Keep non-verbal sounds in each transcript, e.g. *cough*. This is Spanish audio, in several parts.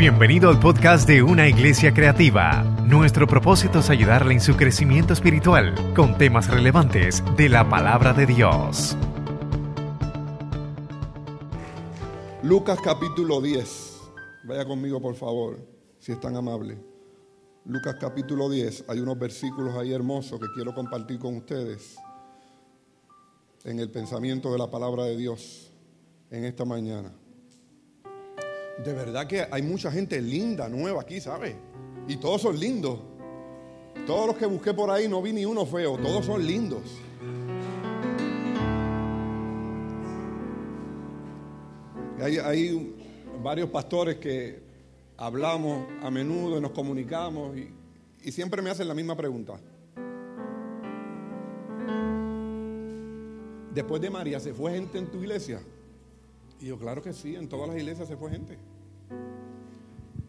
Bienvenido al podcast de Una Iglesia Creativa. Nuestro propósito es ayudarle en su crecimiento espiritual con temas relevantes de la palabra de Dios. Lucas capítulo 10. Vaya conmigo por favor, si es tan amable. Lucas capítulo 10. Hay unos versículos ahí hermosos que quiero compartir con ustedes en el pensamiento de la palabra de Dios en esta mañana. De verdad que hay mucha gente linda, nueva aquí, ¿sabes? Y todos son lindos. Todos los que busqué por ahí no vi ni uno feo, todos son lindos. Hay, varios pastores que hablamos a menudo y nos comunicamos y, y siempre me hacen la misma pregunta. Después de María, ¿se fue gente en tu iglesia? Y yo, claro que sí, en todas las iglesias se fue gente.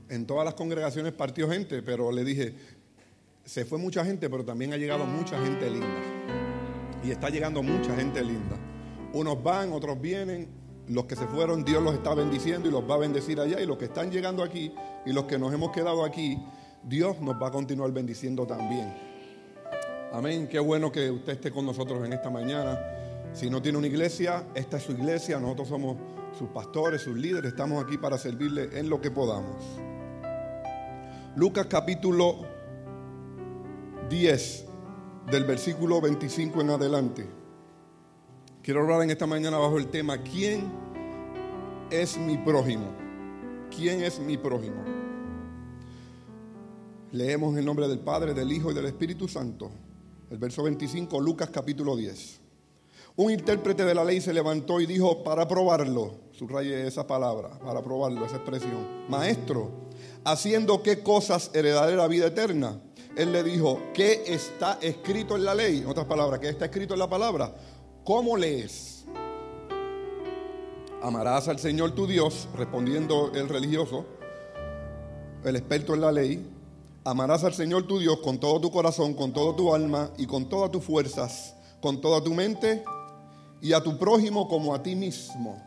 En todas las congregaciones partió gente, pero le dije, se fue mucha gente, pero también ha llegado mucha gente linda. Y está llegando mucha gente linda. Unos van, otros vienen. Los que se fueron, Dios los está bendiciendo y los va a bendecir allá. Y los que están llegando aquí y los que nos hemos quedado aquí, Dios nos va a continuar bendiciendo también. Amén. Qué bueno que usted esté con nosotros en esta mañana. Si no tiene una iglesia, esta es su iglesia. Nosotros somos sus pastores, sus líderes. Estamos aquí para servirle en lo que podamos. Lucas capítulo 10, del versículo 25 en adelante. Quiero hablar en esta mañana bajo el tema, ¿quién es mi prójimo? ¿Quién es mi prójimo? Leemos en el nombre del Padre, del Hijo y del Espíritu Santo. El verso 25, Lucas capítulo 10. Un intérprete de la ley se levantó y dijo, para probarlo, subraye esa palabra, para probarlo, esa expresión, maestro, haciendo qué cosas heredaré la vida eterna. Él le dijo, ¿qué está escrito en la ley? En otras palabras, ¿qué está escrito en la palabra? ¿Cómo lees? Amarás al Señor tu Dios, respondiendo el religioso, el experto en la ley. Amarás al Señor tu Dios con todo tu corazón, con toda tu alma y con todas tus fuerzas, con toda tu mente y a tu prójimo como a ti mismo.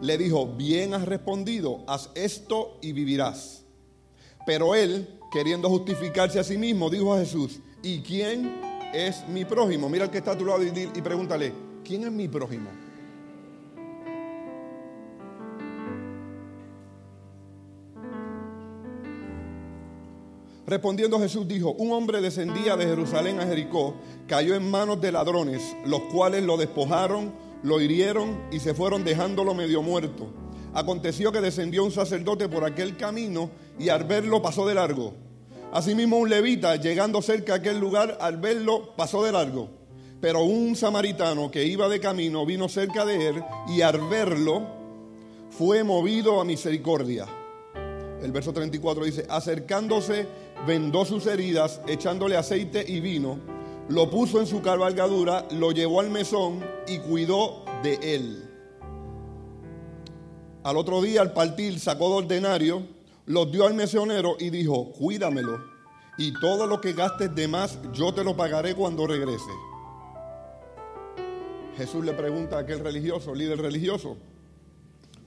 Le dijo, bien has respondido, haz esto y vivirás. Pero él, queriendo justificarse a sí mismo, dijo a Jesús, ¿y quién es mi prójimo? Mira al que está a tu lado y, y pregúntale, ¿quién es mi prójimo? Respondiendo Jesús dijo, un hombre descendía de Jerusalén a Jericó, cayó en manos de ladrones, los cuales lo despojaron, lo hirieron y se fueron dejándolo medio muerto. Aconteció que descendió un sacerdote por aquel camino y al verlo pasó de largo. Asimismo un levita, llegando cerca a aquel lugar, al verlo pasó de largo. Pero un samaritano que iba de camino vino cerca de él y al verlo fue movido a misericordia. El verso 34 dice, acercándose, vendó sus heridas, echándole aceite y vino, lo puso en su cabalgadura, lo llevó al mesón y cuidó de él. Al otro día, al partir, sacó dos denarios, los dio al mesonero y dijo, cuídamelo, y todo lo que gastes de más, yo te lo pagaré cuando regrese. Jesús le pregunta a aquel religioso, líder religioso,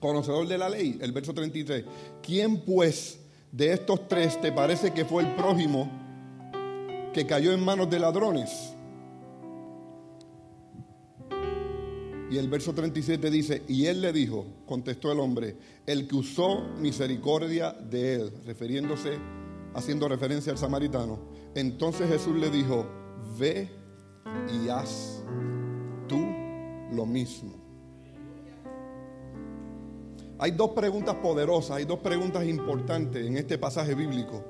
conocedor de la ley, el verso 33, ¿quién pues de estos tres te parece que fue el prójimo que cayó en manos de ladrones? Y el verso 37 dice, y él le dijo, contestó el hombre, el que usó misericordia de él, refiriéndose, haciendo referencia al samaritano. Entonces Jesús le dijo, ve y haz tú lo mismo. Hay dos preguntas poderosas, hay dos preguntas importantes en este pasaje bíblico.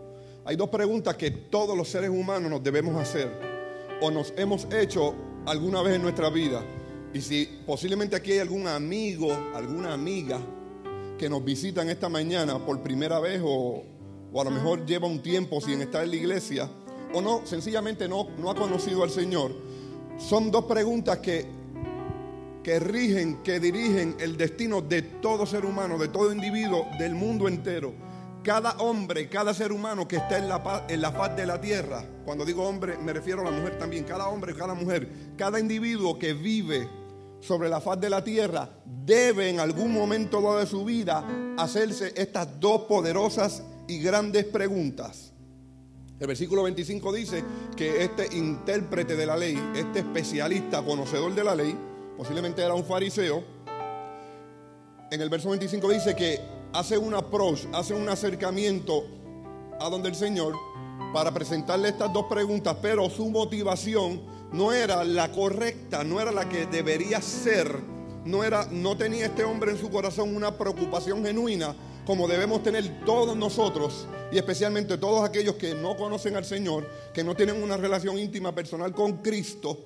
Hay dos preguntas que todos los seres humanos nos debemos hacer o nos hemos hecho alguna vez en nuestra vida. Y si posiblemente aquí hay algún amigo, alguna amiga que nos visitan esta mañana por primera vez o, o, a lo mejor lleva un tiempo sin estar en la iglesia o no, sencillamente no, no ha conocido al Señor, son dos preguntas que, que rigen, que dirigen el destino de todo ser humano, de todo individuo, del mundo entero. Cada hombre, cada ser humano que está en la, en la faz de la tierra, cuando digo hombre me refiero a la mujer también, cada hombre, cada mujer, cada individuo que vive sobre la faz de la tierra debe en algún momento de su vida hacerse estas dos poderosas y grandes preguntas. El versículo 25 dice que este intérprete de la ley, este especialista, conocedor de la ley, posiblemente era un fariseo, en el verso 25 dice que hace un approach, hace un acercamiento a donde el Señor para presentarle estas dos preguntas, pero su motivación no era la correcta, no era la que debería ser, no era no tenía este hombre en su corazón una preocupación genuina como debemos tener todos nosotros y especialmente todos aquellos que no conocen al Señor, que no tienen una relación íntima personal con Cristo,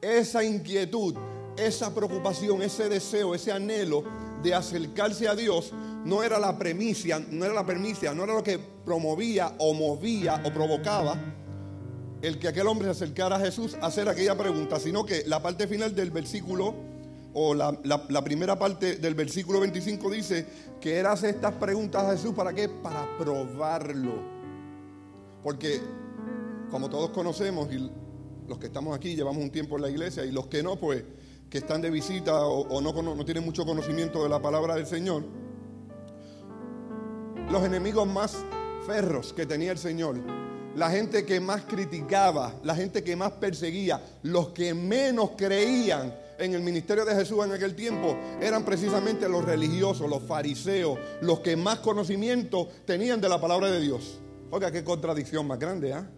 esa inquietud, esa preocupación, ese deseo, ese anhelo de acercarse a Dios no era la premisa, no era la premisa, no era lo que promovía o movía o provocaba el que aquel hombre se acercara a Jesús a hacer aquella pregunta, sino que la parte final del versículo o la, primera parte del versículo 25 dice que él hace estas preguntas a Jesús para qué? Para probarlo. Porque como todos conocemos y los que estamos aquí llevamos un tiempo en la iglesia y los que no, pues que están de visita o, no, no tienen mucho conocimiento de la palabra del Señor, los enemigos más ferros que tenía el Señor, la gente que más criticaba, la gente que más perseguía, los que menos creían en el ministerio de Jesús en aquel tiempo eran precisamente los religiosos, los fariseos, los que más conocimiento tenían de la palabra de Dios. Oiga, qué contradicción más grande, ¿ah?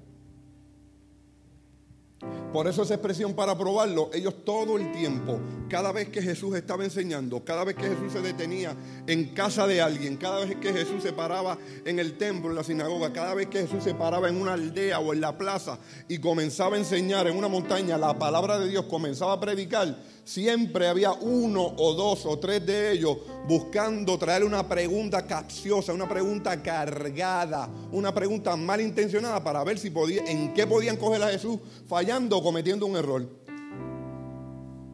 Por eso esa expresión para probarlo, ellos todo el tiempo, cada vez que Jesús estaba enseñando, cada vez que Jesús se detenía en casa de alguien, cada vez que Jesús se paraba en el templo, en la sinagoga, cada vez que Jesús se paraba en una aldea o en la plaza y comenzaba a enseñar en una montaña la palabra de Dios, comenzaba a predicar, siempre había uno o dos o tres de ellos buscando traer una pregunta capciosa, una pregunta cargada, una pregunta malintencionada para ver si podía, en qué podían coger a Jesús fallando o cometiendo un error.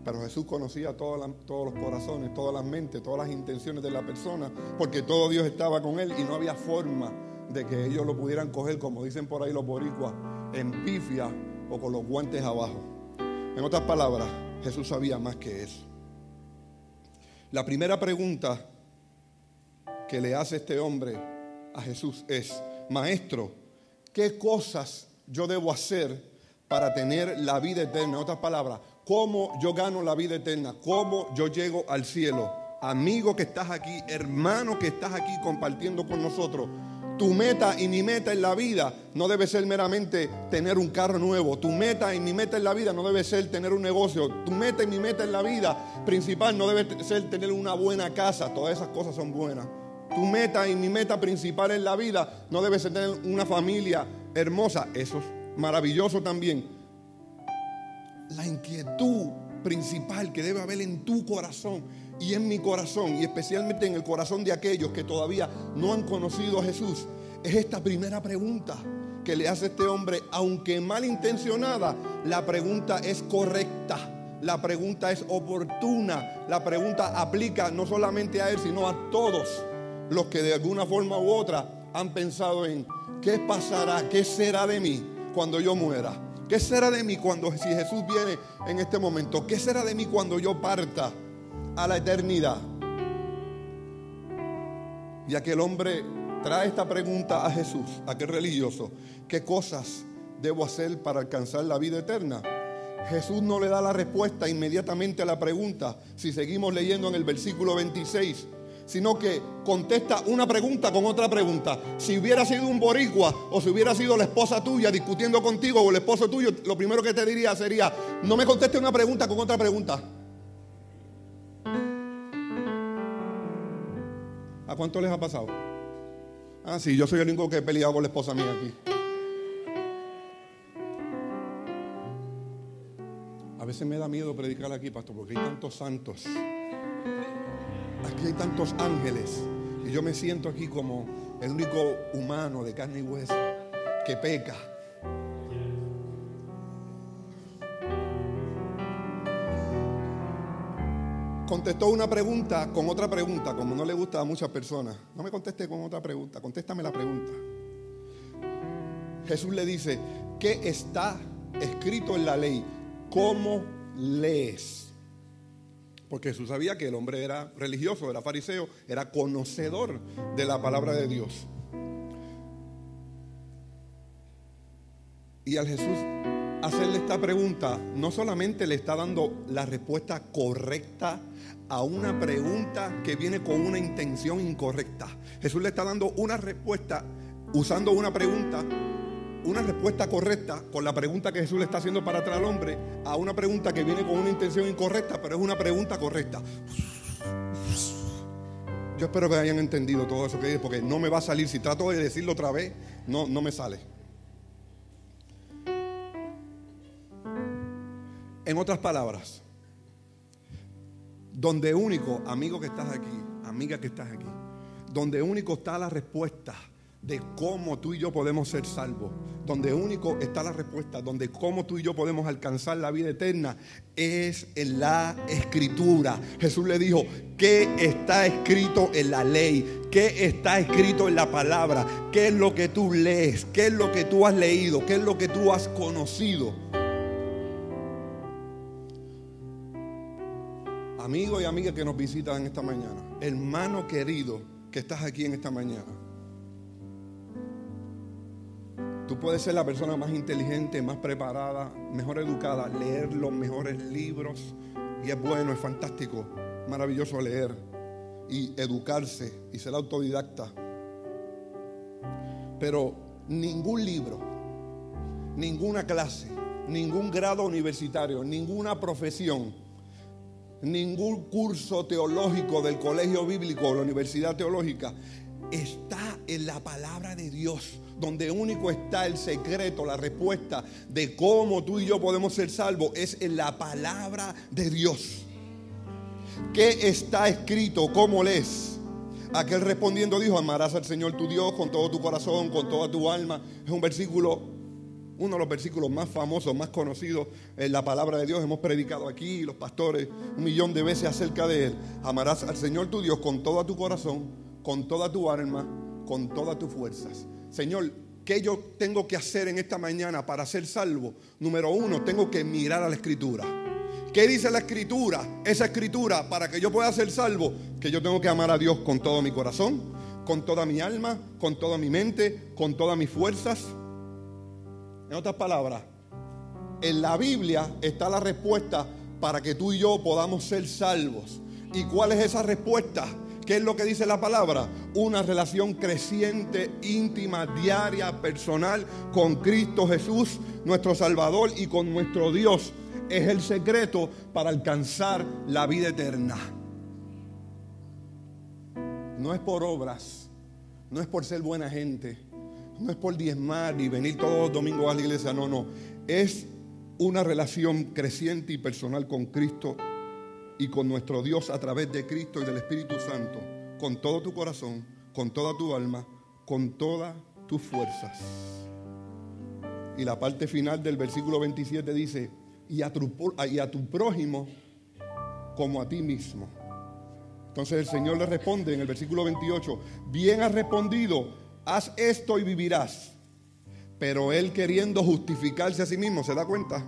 Pero Jesús conocía todos los corazones, todas las mentes, todas las intenciones de la persona, porque todo Dios estaba con él y no había forma de que ellos lo pudieran coger, como dicen por ahí los boricuas, en pifia o con los guantes abajo. En otras palabras, Jesús sabía más que eso. La primera pregunta que le hace este hombre a Jesús es, Maestro, ¿qué cosas yo debo hacer para tener la vida eterna? En otras palabras, ¿cómo yo gano la vida eterna? ¿Cómo yo llego al cielo? Amigo que estás aquí, hermano que estás aquí compartiendo con nosotros, tu meta y mi meta en la vida no debe ser meramente tener un carro nuevo. Tu meta y mi meta en la vida no debe ser tener un negocio. Tu meta y mi meta en la vida principal no debe ser tener una buena casa. Todas esas cosas son buenas. Tu meta y mi meta principal en la vida no debe ser tener una familia hermosa. Eso es maravilloso también. La inquietud principal que debe haber en tu corazón y en mi corazón, y especialmente en el corazón de aquellos que todavía no han conocido a Jesús, es esta primera pregunta que le hace este hombre, aunque malintencionada, la pregunta es correcta. La pregunta es oportuna. La pregunta aplica no solamente a él, sino a todos los que de alguna forma u otra han pensado en qué pasará, qué será de mí cuando yo muera. ¿Qué será de mí cuando si Jesús viene en este momento? ¿Qué será de mí cuando yo parta? A la eternidad. Y aquel hombre trae esta pregunta a Jesús, aquel religioso, ¿qué cosas debo hacer para alcanzar la vida eterna? Jesús no le da la respuesta inmediatamente a la pregunta, si seguimos leyendo en el versículo 26, sino que contesta una pregunta con otra pregunta. Si hubiera sido un boricua o si hubiera sido la esposa tuya discutiendo contigo o el esposo tuyo, lo primero que te diría sería, no me conteste una pregunta con otra pregunta. ¿A cuánto les ha pasado? Ah, sí, yo soy el único que he peleado con la esposa mía aquí. A veces me da miedo predicar aquí, pastor, porque hay tantos santos. Aquí hay tantos ángeles. Y yo me siento aquí como el único humano de carne y hueso que peca. Contestó una pregunta con otra pregunta, como no le gusta a muchas personas. No me conteste con otra pregunta, contéstame la pregunta. Jesús le dice, ¿qué está escrito en la ley? ¿Cómo lees? Porque Jesús sabía que el hombre era religioso, era fariseo, era conocedor de la palabra de Dios. Y al Jesús hacerle esta pregunta, no solamente le está dando la respuesta correcta a una pregunta que viene con una intención incorrecta. Jesús le está dando una respuesta usando una pregunta, una respuesta correcta con la pregunta que Jesús le está haciendo para atrás al hombre, a una pregunta que viene con una intención incorrecta, pero es una pregunta correcta. Yo espero que hayan entendido todo eso que dije, porque no me va a salir. Si trato de decirlo otra vez, no, no me sale. En otras palabras, donde único, amigo que estás aquí, amiga que estás aquí, donde único está la respuesta de cómo tú y yo podemos ser salvos, donde único está la respuesta, donde cómo tú y yo podemos alcanzar la vida eterna, es en la escritura. Jesús le dijo, ¿qué está escrito en la ley? ¿Qué está escrito en la palabra? ¿Qué es lo que tú lees? ¿Qué es lo que tú has leído? ¿Qué es lo que tú has conocido? Amigo y amiga que nos visitan esta mañana, hermano querido que estás aquí en esta mañana. Tú puedes ser la persona más inteligente, más preparada, mejor educada, leer los mejores libros. Y es bueno, es fantástico, maravilloso leer y educarse y ser autodidacta. Pero ningún libro, ninguna clase, ningún grado universitario, ninguna profesión ningún curso teológico del colegio bíblico o la universidad teológica está en la palabra de Dios, donde único está el secreto, la respuesta de cómo tú y yo podemos ser salvos, es en la palabra de Dios. ¿Qué está escrito? ¿Cómo lees? Aquel respondiendo dijo, amarás al Señor tu Dios con todo tu corazón, con toda tu alma. Es un versículo uno de los versículos más famosos, más conocidos en la palabra de Dios. Hemos predicado aquí, los pastores, un millón de veces acerca de él. Amarás al Señor tu Dios con todo tu corazón, con toda tu alma, con todas tus fuerzas. Señor, ¿qué yo tengo que hacer en esta mañana para ser salvo? Número uno, tengo que mirar a la escritura. ¿Qué dice la escritura? Esa escritura, para que yo pueda ser salvo, que yo tengo que amar a Dios con todo mi corazón, con toda mi alma, con toda mi mente, con todas mis fuerzas en otras palabras, en la Biblia está la respuesta para que tú y yo podamos ser salvos. ¿Y cuál es esa respuesta? ¿Qué es lo que dice la palabra? Una relación creciente, íntima, diaria, personal con Cristo Jesús, nuestro Salvador, y con nuestro Dios. Es el secreto para alcanzar la vida eterna. No es por obras, no es por ser buena gente, no es por diezmar y venir todos los domingos a la iglesia, no, no. Es una relación creciente y personal con Cristo y con nuestro Dios a través de Cristo y del Espíritu Santo, con todo tu corazón, con toda tu alma, con todas tus fuerzas. Y la parte final del versículo 27 dice, y a tu, prójimo como a ti mismo. Entonces el Señor le responde en el versículo 28, bien has respondido haz esto y vivirás. Pero él queriendo justificarse a sí mismo, ¿se da cuenta?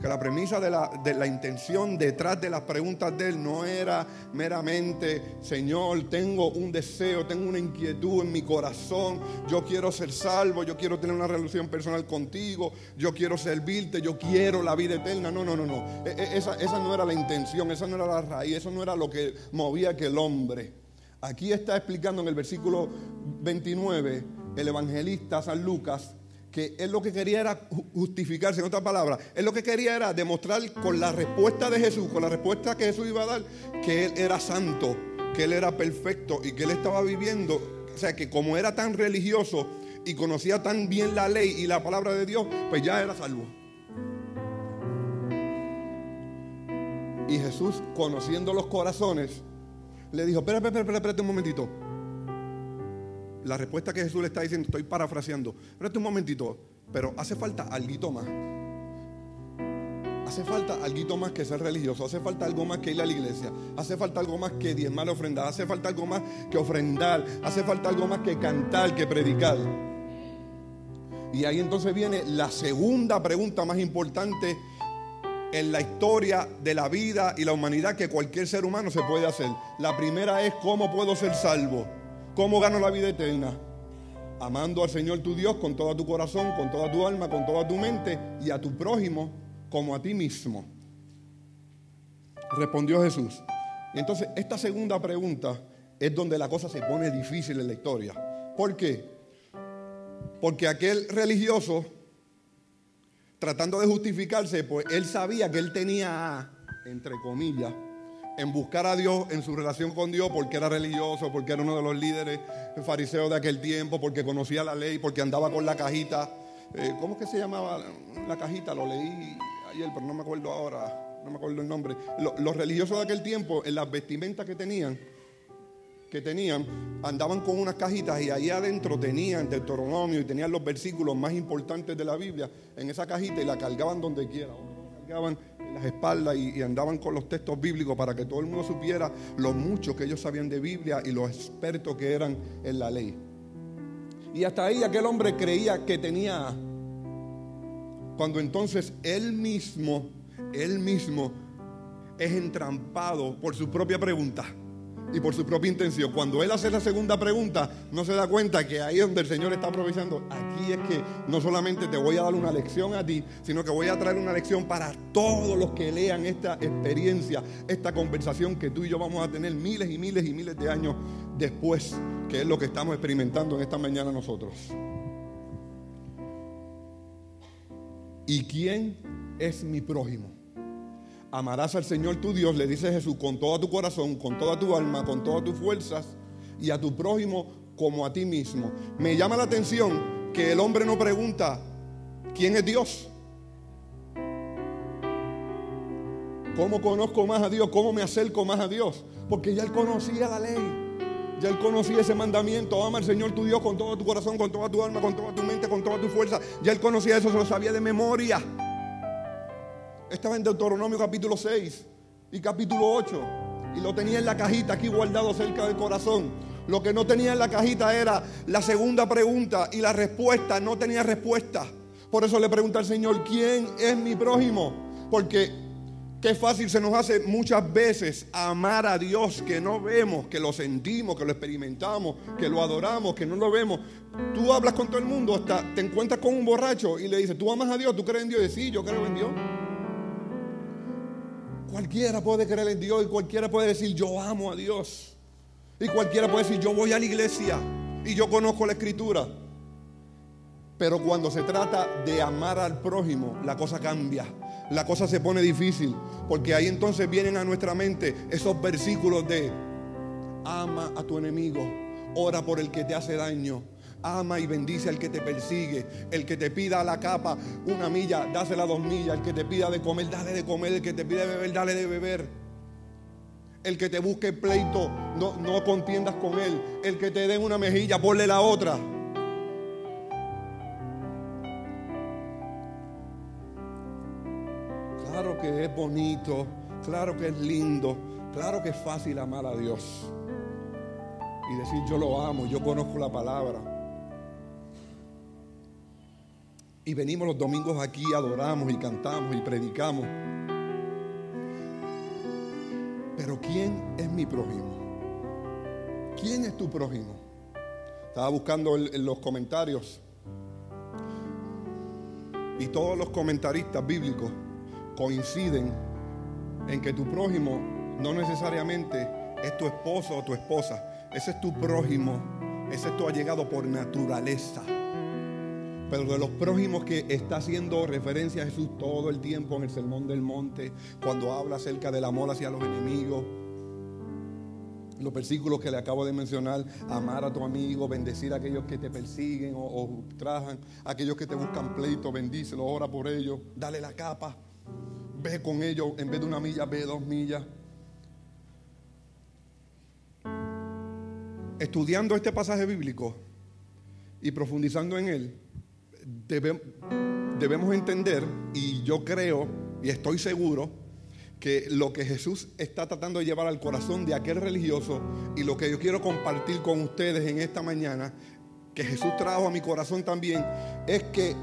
Que la premisa de la, de la, intención detrás de las preguntas de él no era meramente, Señor, tengo un deseo, tengo una inquietud en mi corazón, yo quiero ser salvo, yo quiero tener una relación personal contigo, yo quiero servirte, yo quiero la vida eterna. No, no, no, no. E, e, esa, esa no era la intención, esa no era la raíz, eso no era lo que movía que el hombre. Aquí está explicando en el versículo 29 el evangelista San Lucas que él lo que quería era justificarse, en otras palabras, él lo que quería era demostrar con la respuesta de Jesús, con la respuesta que Jesús iba a dar, que él era santo, que él era perfecto y que él estaba viviendo, o sea, que como era tan religioso y conocía tan bien la ley y la palabra de Dios, pues ya era salvo. Y Jesús, conociendo los corazones, le dijo, espera, espera, espérate un momentito. La respuesta que Jesús le está diciendo, estoy parafraseando, espérate un momentito, pero hace falta algo más. Hace falta algo más que ser religioso, hace falta algo más que ir a la iglesia, hace falta algo más que diezmar ofrendar, hace falta algo más que ofrendar, hace falta algo más que cantar, que predicar. Y ahí entonces viene la segunda pregunta más importante en la historia de la vida y la humanidad que cualquier ser humano se puede hacer. La primera es cómo puedo ser salvo, cómo gano la vida eterna. Amando al Señor tu Dios con todo tu corazón, con toda tu alma, con toda tu mente y a tu prójimo como a ti mismo. Respondió Jesús. Y entonces esta segunda pregunta es donde la cosa se pone difícil en la historia. ¿Por qué? Porque aquel religioso tratando de justificarse, pues él sabía que él tenía, entre comillas, en buscar a Dios en su relación con Dios porque era religioso, porque era uno de los líderes fariseos de aquel tiempo, porque conocía la ley, porque andaba con la cajita. Eh, ¿Cómo es que se llamaba la cajita? Lo leí ayer, pero no me acuerdo ahora, no me acuerdo el nombre. Los religiosos de aquel tiempo, en las vestimentas que tenían, que tenían, andaban con unas cajitas y ahí adentro tenían Deuteronomio y tenían los versículos más importantes de la Biblia en esa cajita y la cargaban donde quiera. cargaban en las espaldas y, andaban con los textos bíblicos para que todo el mundo supiera lo mucho que ellos sabían de Biblia y los expertos que eran en la ley. Y hasta ahí aquel hombre creía que tenía, cuando entonces él mismo, él mismo es entrampado por su propia pregunta y por su propia intención. Cuando él hace la segunda pregunta, no se da cuenta que ahí es donde el Señor está aprovechando. Aquí es que no solamente te voy a dar una lección a ti, sino que voy a traer una lección para todos los que lean esta experiencia, esta conversación que tú y yo vamos a tener miles y miles y miles de años después, que es lo que estamos experimentando en esta mañana nosotros. ¿Y quién es mi prójimo? Amarás al Señor tu Dios, le dice Jesús, con todo tu corazón, con toda tu alma, con todas tus fuerzas, y a tu prójimo como a ti mismo. Me llama la atención que el hombre no pregunta, ¿quién es Dios? ¿Cómo conozco más a Dios? ¿Cómo me acerco más a Dios? Porque ya él conocía la ley. Ya él conocía ese mandamiento, ama al Señor tu Dios con todo tu corazón, con toda tu alma, con toda tu mente, con toda tu fuerza. Ya él conocía eso, se lo sabía de memoria. Estaba en Deuteronomio capítulo 6 y capítulo 8. Y lo tenía en la cajita aquí guardado cerca del corazón. Lo que no tenía en la cajita era la segunda pregunta y la respuesta no tenía respuesta. Por eso le pregunta al Señor, ¿quién es mi prójimo? Porque qué fácil se nos hace muchas veces amar a Dios que no vemos, que lo sentimos, que lo experimentamos, que lo adoramos, que no lo vemos. Tú hablas con todo el mundo, hasta te encuentras con un borracho y le dices, ¿tú amas a Dios? ¿Tú crees en Dios? Y sí, yo creo en Dios. Cualquiera puede creer en Dios y cualquiera puede decir yo amo a Dios. Y cualquiera puede decir yo voy a la iglesia y yo conozco la escritura. Pero cuando se trata de amar al prójimo, la cosa cambia. La cosa se pone difícil. Porque ahí entonces vienen a nuestra mente esos versículos de ama a tu enemigo, ora por el que te hace daño, Ama y bendice al que te persigue. El que te pida la capa una milla, dásela dos millas. El que te pida de comer, dale de comer. El que te pida de beber, dale de beber. El que te busque pleito, no, no contiendas con él. El que te dé una mejilla, ponle la otra. Claro que es bonito, claro que es lindo, claro que es fácil amar a Dios. Y decir yo lo amo, yo conozco la palabra. Y venimos los domingos aquí, adoramos y cantamos y predicamos. Pero ¿quién es mi prójimo? ¿Quién es tu prójimo? Estaba buscando en los comentarios y todos los comentaristas bíblicos coinciden en que tu prójimo no necesariamente es tu esposo o tu esposa. Ese es tu prójimo. Ese es tu allegado por naturaleza pero de los prójimos que está haciendo referencia a Jesús todo el tiempo en el Sermón del Monte, cuando habla acerca del amor hacia los enemigos. Los versículos que le acabo de mencionar, amar a tu amigo, bendecir a aquellos que te persiguen o, trajan, aquellos que te buscan pleito, bendícelo, ora por ellos, dale la capa, ve con ellos, en vez de una milla, ve dos millas. Estudiando este pasaje bíblico y profundizando en él, debemos entender, y yo creo y estoy seguro, que lo que Jesús está tratando de llevar al corazón de aquel religioso y lo que yo quiero compartir con ustedes en esta mañana, que Jesús trajo a mi corazón también, es que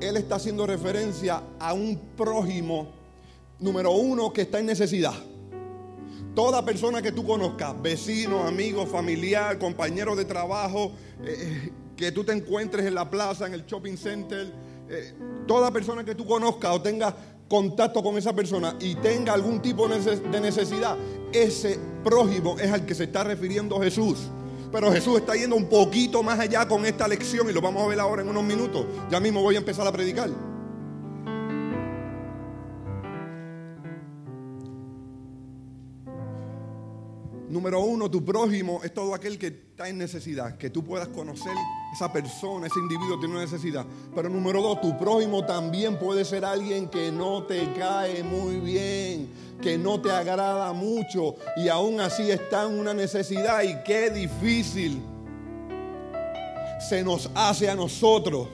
Él está haciendo referencia a un prójimo Número uno, que está en necesidad. Toda persona que tú conozcas, vecino, amigo, familiar, compañero de trabajo, eh, que tú te encuentres en la plaza, en el shopping center, eh, toda persona que tú conozcas o tenga contacto con esa persona y tenga algún tipo de necesidad, ese prójimo es al que se está refiriendo Jesús. Pero Jesús está yendo un poquito más allá con esta lección y lo vamos a ver ahora en unos minutos. Ya mismo voy a empezar a predicar. Número uno, tu prójimo es todo aquel que está en necesidad, que tú puedas conocer esa persona, ese individuo tiene una necesidad. Pero número dos, tu prójimo también puede ser alguien que no te cae muy bien, que no te agrada mucho y aún así está en una necesidad y qué difícil se nos hace a nosotros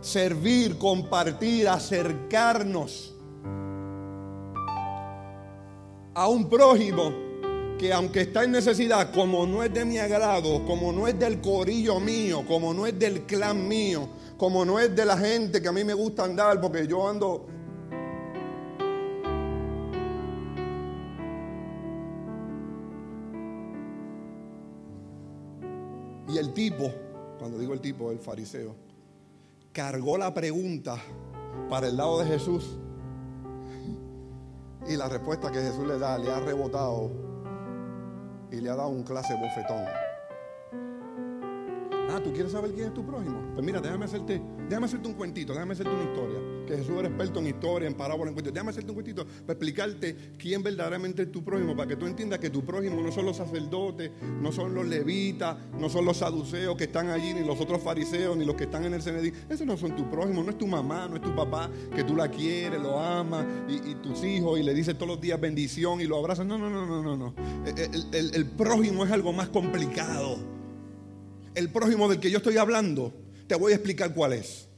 servir, compartir, acercarnos a un prójimo que aunque está en necesidad, como no es de mi agrado, como no es del corillo mío, como no es del clan mío, como no es de la gente que a mí me gusta andar, porque yo ando... Y el tipo, cuando digo el tipo, el fariseo, cargó la pregunta para el lado de Jesús. Y la respuesta que Jesús le da le ha rebotado y le ha dado un clase bofetón. Ah, ¿tú quieres saber quién es tu prójimo? Pues mira, déjame hacerte, déjame hacerte un cuentito, déjame hacerte una historia. Que Jesús era experto en historia, en parábola, en cuentos. Déjame hacerte un cuentito para explicarte quién verdaderamente es tu prójimo, para que tú entiendas que tu prójimo no son los sacerdotes, no son los levitas, no son los saduceos que están allí, ni los otros fariseos, ni los que están en el Cenedí. Esos no son tu prójimo, no es tu mamá, no es tu papá, que tú la quieres, lo amas, y, tus hijos, y le dices todos los días bendición y lo abrazas. No, no, no, no, no. el prójimo es algo más complicado el prójimo del que yo estoy hablando, te voy a explicar cuál es.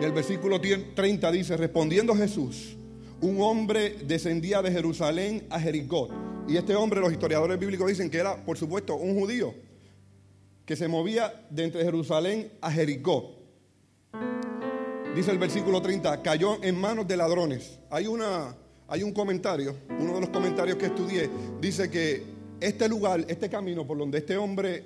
Y el versículo 30 dice, respondiendo Jesús, un hombre descendía de Jerusalén a Jericó. Y este hombre, los historiadores bíblicos dicen que era, por supuesto, un judío que se movía de entre Jerusalén a Jericó. Dice el versículo 30, cayó en manos de ladrones. Hay, una, hay un comentario, uno de los comentarios que estudié, dice que este lugar, este camino por donde este hombre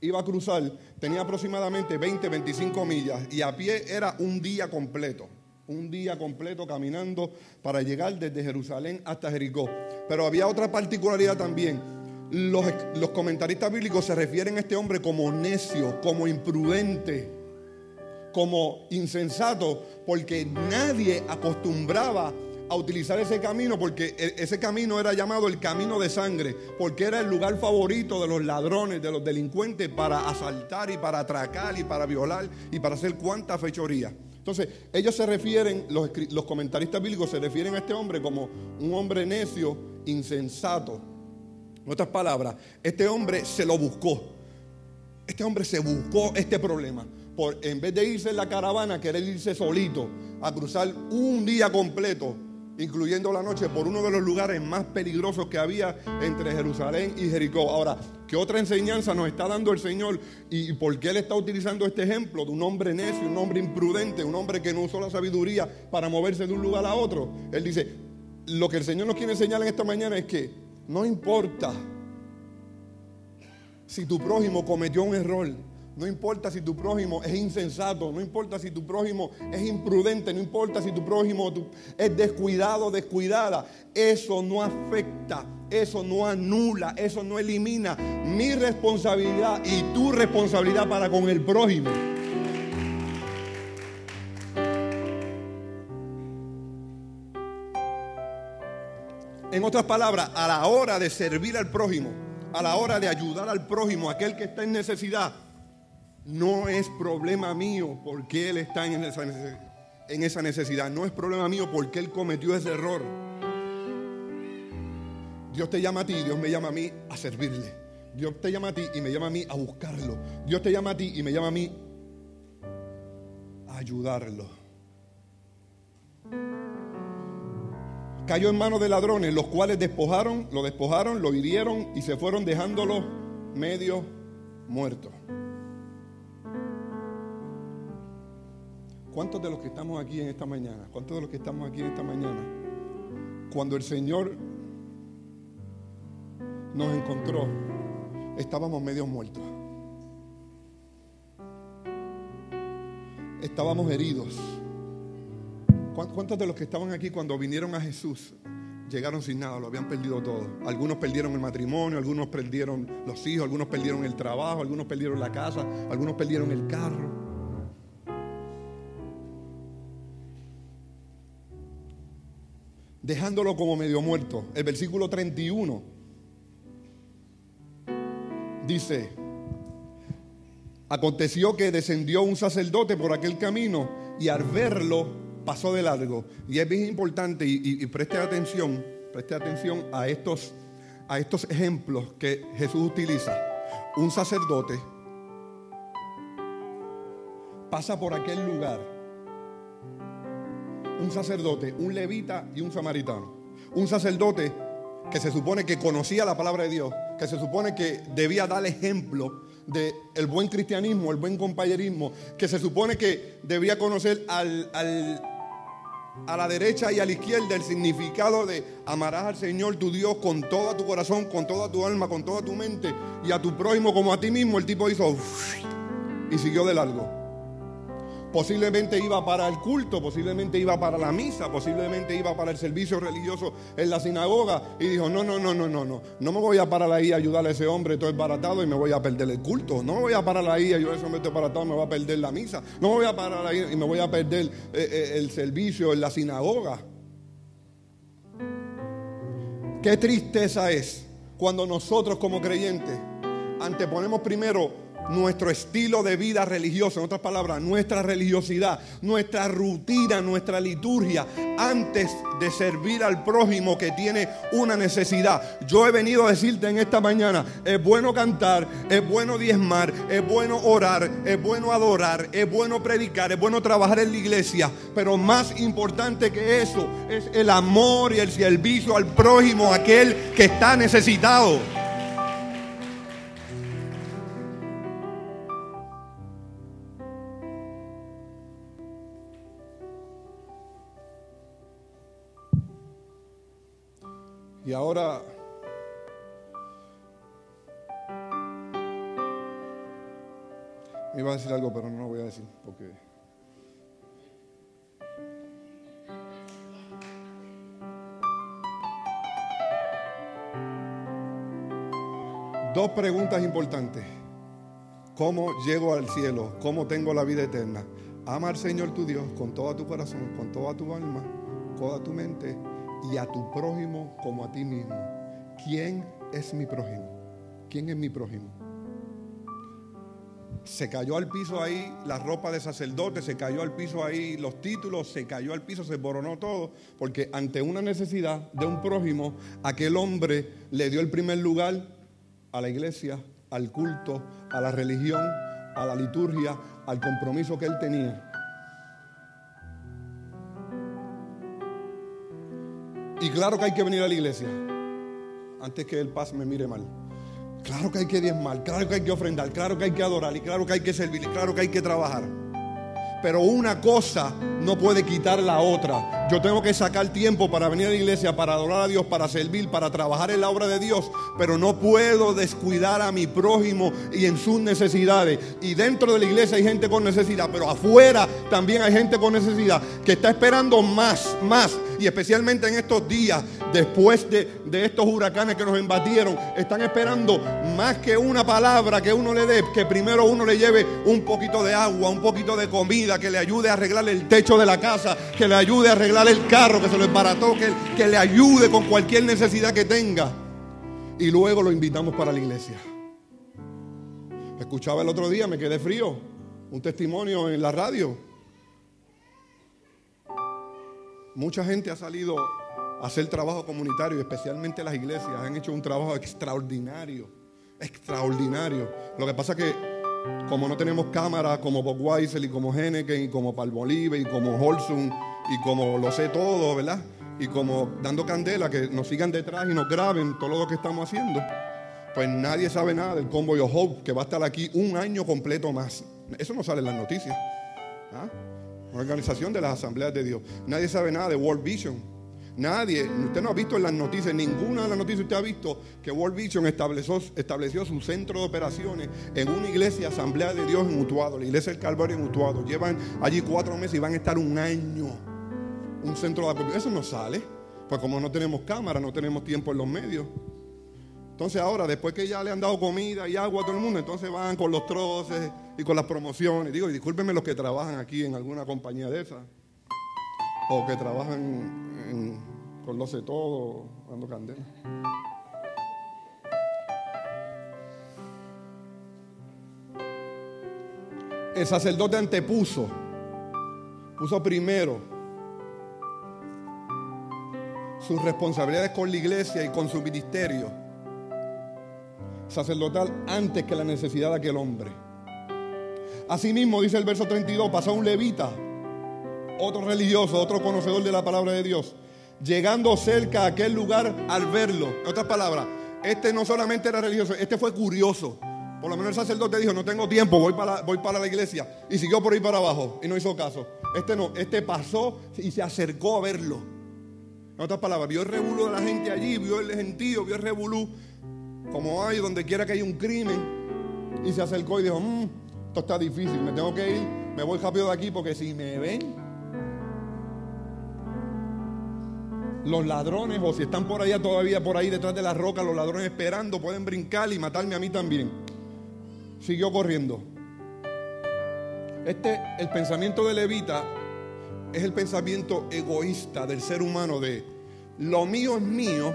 iba a cruzar, tenía aproximadamente 20, 25 millas y a pie era un día completo. Un día completo caminando para llegar desde Jerusalén hasta Jericó. Pero había otra particularidad también. Los, comentaristas bíblicos se refieren a este hombre como necio, como imprudente, como insensato, porque nadie acostumbraba a utilizar ese camino porque e, ese camino era llamado el camino de sangre, porque era el lugar favorito de los ladrones, de los delincuentes para asaltar y para atracar y para violar y para hacer cuanta fechoría. Entonces, ellos se refieren, los, los comentaristas bíblicos se refieren a este hombre como un hombre necio, insensato. En otras palabras, este hombre se lo buscó. Este hombre se buscó este problema. Por, en vez de irse en la caravana, querer irse solito a cruzar un día completo incluyendo la noche, por uno de los lugares más peligrosos que había entre Jerusalén y Jericó. Ahora, ¿qué otra enseñanza nos está dando el Señor? ¿Y por qué Él está utilizando este ejemplo de un hombre necio, un hombre imprudente, un hombre que no usó la sabiduría para moverse de un lugar a otro? Él dice, lo que el Señor nos quiere enseñar en esta mañana es que no importa si tu prójimo cometió un error, no importa si tu prójimo es insensato, no importa si tu prójimo es imprudente, no importa si tu prójimo es descuidado, descuidada. Eso no afecta, eso no anula, eso no elimina mi responsabilidad y tu responsabilidad para con el prójimo. En otras palabras, a la hora de servir al prójimo, a la hora de ayudar al prójimo, aquel que está en necesidad, no es problema mío porque Él está en esa, necesidad. No es problema mío porque Él cometió ese error. Dios te llama a ti, Dios me llama a mí a servirle. Dios te llama a ti y me llama a mí a buscarlo. Dios te llama a ti y me llama a mí a ayudarlo. Cayó en manos de ladrones, los cuales despojaron, lo despojaron, lo hirieron y se fueron dejándolo medio muerto. ¿Cuántos de los que estamos aquí en esta mañana? ¿Cuántos de los que estamos aquí en esta mañana? Cuando el Señor nos encontró, estábamos medio muertos. Estábamos heridos. ¿Cuántos de los que estaban aquí cuando vinieron a Jesús llegaron sin nada, lo habían perdido todo? Algunos perdieron el matrimonio, algunos perdieron los hijos, algunos perdieron el trabajo, algunos perdieron la casa, algunos perdieron el carro. Dejándolo como medio muerto. El versículo 31 dice, aconteció que descendió un sacerdote por aquel camino y al verlo pasó de largo. Y es bien importante y, preste atención, preste atención a estos, a estos ejemplos que Jesús utiliza. Un sacerdote pasa por aquel lugar. Un sacerdote, un levita y un samaritano. Un sacerdote que se supone que conocía la palabra de Dios, que se supone que debía dar ejemplo del el buen cristianismo, el buen compañerismo, que se supone que debía conocer al, a la derecha y a la izquierda el significado de amarás al Señor tu Dios con todo tu corazón, con toda tu alma, con toda tu mente y a tu prójimo como a ti mismo, el tipo hizo y siguió de largo. Posiblemente iba para el culto, posiblemente iba para la misa, posiblemente iba para el servicio religioso en la sinagoga. Y dijo, no, no, no, no, no, no, no me voy a parar ahí a ayudar a ese hombre todo baratado y me voy a perder el culto, no me voy a parar ahí a ayudar a ese hombre todo baratado y me voy a perder la misa, no me voy a parar ahí y me voy a perder eh, eh, el servicio en la sinagoga. Qué tristeza es cuando nosotros como creyentes anteponemos primero nuestro estilo de vida religioso, en otras palabras, nuestra religiosidad, nuestra rutina, nuestra liturgia, antes de servir al prójimo que tiene una necesidad. Yo he venido a decirte en esta mañana, es bueno cantar, es bueno diezmar, es bueno orar, es bueno adorar, es bueno predicar, es bueno trabajar en la iglesia, pero más importante que eso es el amor y el servicio al prójimo, aquel que está necesitado. Y ahora me iba a decir algo, pero no lo voy a decir porque Dos preguntas importantes. ¿Cómo llego al cielo? ¿Cómo tengo la vida eterna? Ama al Señor tu Dios con todo tu corazón, con toda tu alma, toda tu mente y a tu prójimo como a ti mismo. ¿Quién es mi prójimo? ¿Quién es mi prójimo? Se cayó al piso ahí la ropa de sacerdote, se cayó al piso ahí los títulos, se cayó al piso, se boronó todo, porque ante una necesidad de un prójimo, aquel hombre le dio el primer lugar a la iglesia, al culto, a la religión, a la liturgia, al compromiso que él tenía. Y claro que hay que venir a la iglesia antes que el paz me mire mal. Claro que hay que diezmar, claro que hay que ofrendar, claro que hay que adorar, y claro que hay que servir, y claro que hay que trabajar. Pero una cosa no puede quitar la otra. Yo tengo que sacar tiempo para venir a la iglesia, para adorar a Dios, para servir, para trabajar en la obra de Dios. Pero no puedo descuidar a mi prójimo y en sus necesidades. Y dentro de la iglesia hay gente con necesidad, pero afuera también hay gente con necesidad que está esperando más, más y especialmente en estos días, después de, estos huracanes que nos embatieron, están esperando más que una palabra que uno le dé, que primero uno le lleve un poquito de agua, un poquito de comida, que le ayude a arreglar el techo de la casa, que le ayude a arreglar el carro, que se lo embarató, que, que le ayude con cualquier necesidad que tenga. Y luego lo invitamos para la iglesia. Escuchaba el otro día, me quedé frío, un testimonio en la radio Mucha gente ha salido a hacer trabajo comunitario, especialmente las iglesias, han hecho un trabajo extraordinario, extraordinario. Lo que pasa es que como no tenemos cámaras como Bob Weissel y como Henneken y como Palmolive y como Holsum y como lo sé todo, ¿verdad? Y como dando candela, que nos sigan detrás y nos graben todo lo que estamos haciendo, pues nadie sabe nada del Combo Hope, que va a estar aquí un año completo más. Eso no sale en las noticias. ¿ah? Organización de las asambleas de Dios. Nadie sabe nada de World Vision. Nadie, usted no ha visto en las noticias, ninguna de las noticias usted ha visto que World Vision estableció, su centro de operaciones en una iglesia, Asamblea de Dios en Utuado, la iglesia del Calvario en Utuado. Llevan allí cuatro meses y van a estar un año. Un centro de Eso no sale, pues como no tenemos cámara, no tenemos tiempo en los medios. Entonces ahora, después que ya le han dado comida y agua a todo el mundo, entonces van con los troces y con las promociones. Digo, y discúlpenme los que trabajan aquí en alguna compañía de esas, o que trabajan con lo sé todo, dando candela. El sacerdote antepuso, puso primero sus responsabilidades con la iglesia y con su ministerio sacerdotal antes que la necesidad de aquel hombre. Asimismo, dice el verso 32, pasó un levita, otro religioso, otro conocedor de la palabra de Dios, llegando cerca a aquel lugar al verlo. En otras palabras, este no solamente era religioso, este fue curioso. Por lo menos el sacerdote dijo, no tengo tiempo, voy para, voy para la iglesia. Y siguió por ahí para abajo y no hizo caso. Este no, este pasó y se acercó a verlo. En otras palabras, vio el revolú de la gente allí, vio el gentío, vio el revolú como hay donde quiera que haya un crimen, y se acercó y dijo, mmm, esto está difícil, me tengo que ir, me voy rápido de aquí porque si me ven, los ladrones, o si están por allá todavía por ahí detrás de la roca, los ladrones esperando, pueden brincar y matarme a mí también. Siguió corriendo. Este, el pensamiento de Levita, es el pensamiento egoísta del ser humano de lo mío es mío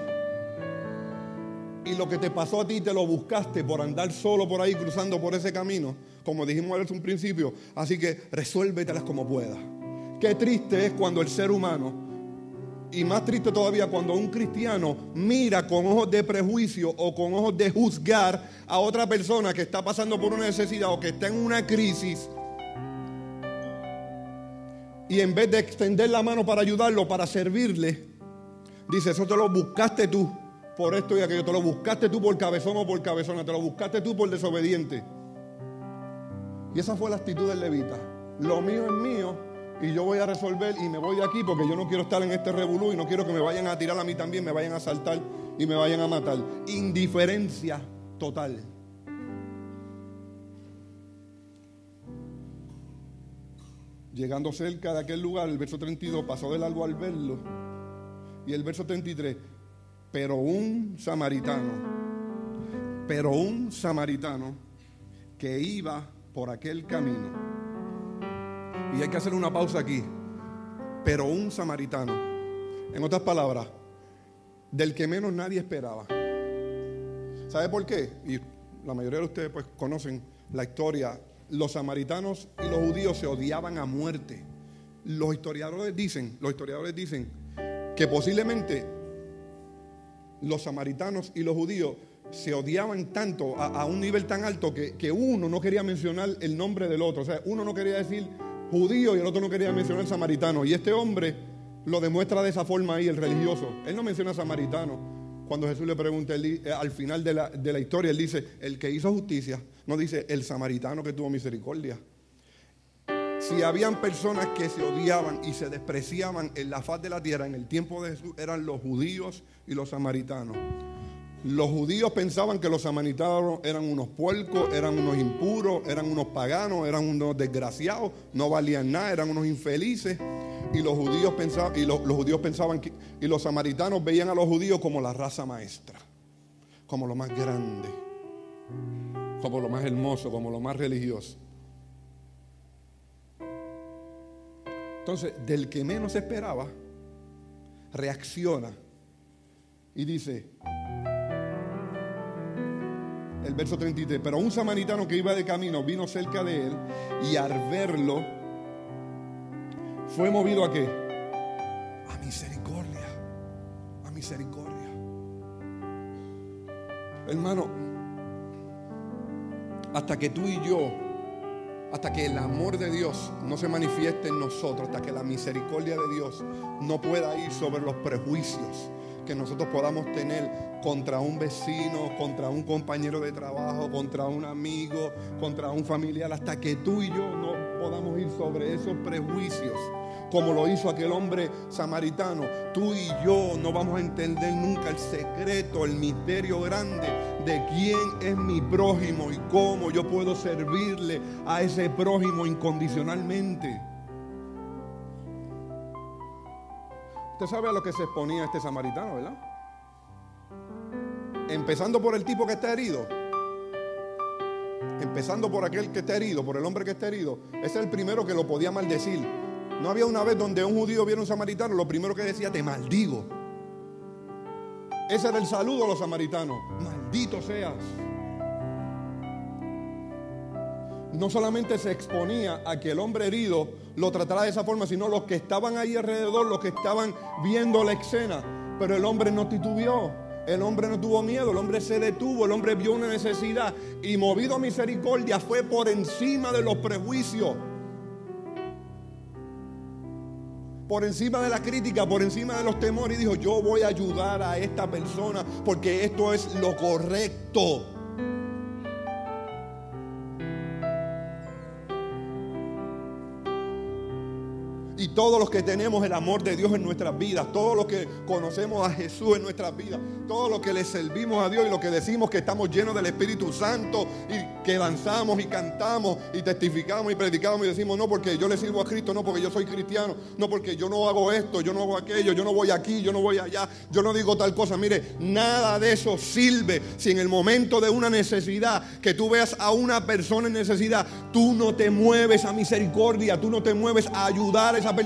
y lo que te pasó a ti te lo buscaste por andar solo por ahí cruzando por ese camino, como dijimos desde un principio. Así que resuélvetelas como puedas. Qué triste es cuando el ser humano, y más triste todavía cuando un cristiano mira con ojos de prejuicio o con ojos de juzgar a otra persona que está pasando por una necesidad o que está en una crisis. Y en vez de extender la mano para ayudarlo, para servirle, dice, eso te lo buscaste tú por esto y aquello. Te lo buscaste tú por cabezón o por cabezona. Te lo buscaste tú por desobediente. Y esa fue la actitud del levita. Lo mío es mío y yo voy a resolver y me voy de aquí porque yo no quiero estar en este revolú y no quiero que me vayan a tirar a mí también, me vayan a asaltar y me vayan a matar. Indiferencia total. Llegando cerca de aquel lugar, el verso 32 pasó del algo al verlo. Y el verso 33, pero un samaritano, pero un samaritano que iba por aquel camino. Y hay que hacer una pausa aquí. Pero un samaritano, en otras palabras, del que menos nadie esperaba. ¿Sabe por qué? Y la mayoría de ustedes pues conocen la historia. Los samaritanos y los judíos se odiaban a muerte. Los historiadores dicen, los historiadores dicen que posiblemente los samaritanos y los judíos se odiaban tanto a, un nivel tan alto que, que, uno no quería mencionar el nombre del otro. O sea, uno no quería decir judío y el otro no quería mencionar samaritano. Y este hombre lo demuestra de esa forma ahí, el religioso. Él no menciona samaritano. Cuando Jesús le pregunta eh, al final de la, de la historia, él dice, el que hizo justicia, no dice el samaritano que tuvo misericordia. Si habían personas que se odiaban y se despreciaban en la faz de la tierra en el tiempo de Jesús, eran los judíos y los samaritanos. Los judíos pensaban que los samaritanos eran unos puercos, eran unos impuros, eran unos paganos, eran unos desgraciados, no valían nada, eran unos infelices. Y los judíos pensaban, y los, judíos pensaban y los samaritanos veían a los judíos como la raza maestra, como lo más grande, como lo más hermoso, como lo más religioso. Entonces, del que menos esperaba, reacciona y dice, el verso 33, pero un samaritano que iba de camino vino cerca de él y al verlo fue movido a qué? A misericordia, a misericordia. Hermano, hasta que tú y yo hasta que el amor de Dios no se manifieste en nosotros, hasta que la misericordia de Dios no pueda ir sobre los prejuicios que nosotros podamos tener contra un vecino, contra un compañero de trabajo, contra un amigo, contra un familiar, hasta que tú y yo no podamos ir sobre esos prejuicios como lo hizo aquel hombre samaritano. Tú y yo no vamos a entender nunca el secreto, el misterio grande de quién es mi prójimo y cómo yo puedo servirle a ese prójimo incondicionalmente. Usted sabe a lo que se exponía este samaritano, ¿verdad? Empezando por el tipo que está herido. Empezando por aquel que está herido, por el hombre que está herido. Ese es el primero que lo podía maldecir. No había una vez donde un judío viera a un samaritano, lo primero que decía, te maldigo. Ese era el saludo a los samaritanos. Maldito seas. No solamente se exponía a que el hombre herido lo tratara de esa forma, sino los que estaban ahí alrededor, los que estaban viendo la escena. Pero el hombre no titubeó, el hombre no tuvo miedo, el hombre se detuvo, el hombre vio una necesidad y movido a misericordia fue por encima de los prejuicios. por encima de la crítica, por encima de los temores y dijo, yo voy a ayudar a esta persona porque esto es lo correcto. Todos los que tenemos el amor de Dios en nuestras vidas, todos los que conocemos a Jesús en nuestras vidas, todos los que le servimos a Dios y los que decimos que estamos llenos del Espíritu Santo y que danzamos y cantamos y testificamos y predicamos y decimos, no porque yo le sirvo a Cristo, no porque yo soy cristiano, no porque yo no hago esto, yo no hago aquello, yo no voy aquí, yo no voy allá, yo no digo tal cosa. Mire, nada de eso sirve si en el momento de una necesidad, que tú veas a una persona en necesidad, tú no te mueves a misericordia, tú no te mueves a ayudar a esa persona.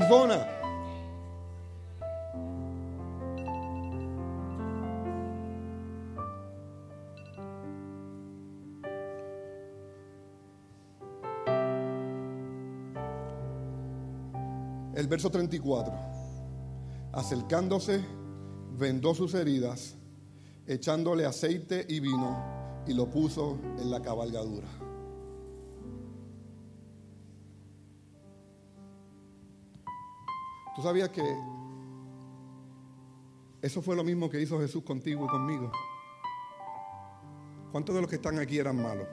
El verso 34. Acercándose, vendó sus heridas, echándole aceite y vino, y lo puso en la cabalgadura. ¿Tú sabías que eso fue lo mismo que hizo Jesús contigo y conmigo? ¿Cuántos de los que están aquí eran malos?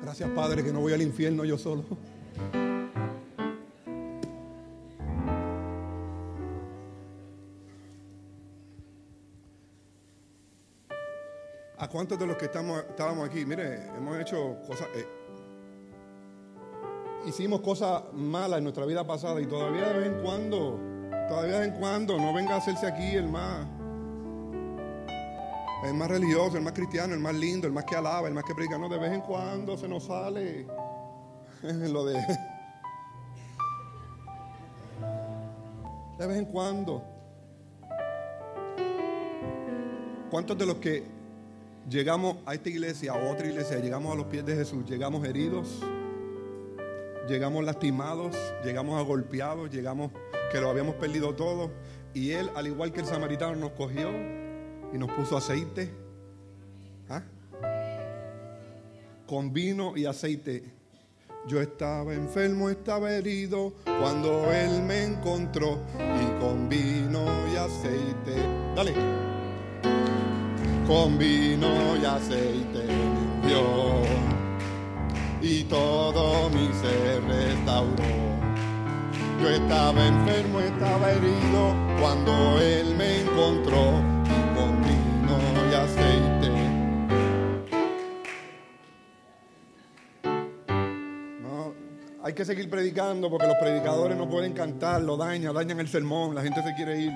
Gracias Padre que no voy al infierno yo solo. Cuántos de los que estamos, estábamos aquí? Mire, hemos hecho cosas, eh, hicimos cosas malas en nuestra vida pasada y todavía de vez en cuando, todavía de vez en cuando, no venga a hacerse aquí el más, el más religioso, el más cristiano, el más lindo, el más que alaba, el más que predica. No, de vez en cuando se nos sale *laughs* lo de... De vez en cuando. ¿Cuántos de los que llegamos a esta iglesia, a otra iglesia, llegamos a los pies de Jesús, llegamos heridos, llegamos lastimados, llegamos agolpeados, llegamos que lo habíamos perdido todo? Y Él, al igual que el samaritano, nos cogió y nos puso aceite. ¿ah? Con vino y aceite. Yo estaba enfermo, estaba herido cuando Él me encontró y con vino y aceite. Dale. Con vino y aceite dio y todo mi ser restauró. Yo estaba enfermo, estaba herido cuando Él me encontró y con vino y aceite. No, hay que seguir predicando porque los predicadores no pueden cantar, lo dañan, dañan el sermón, la gente se quiere ir.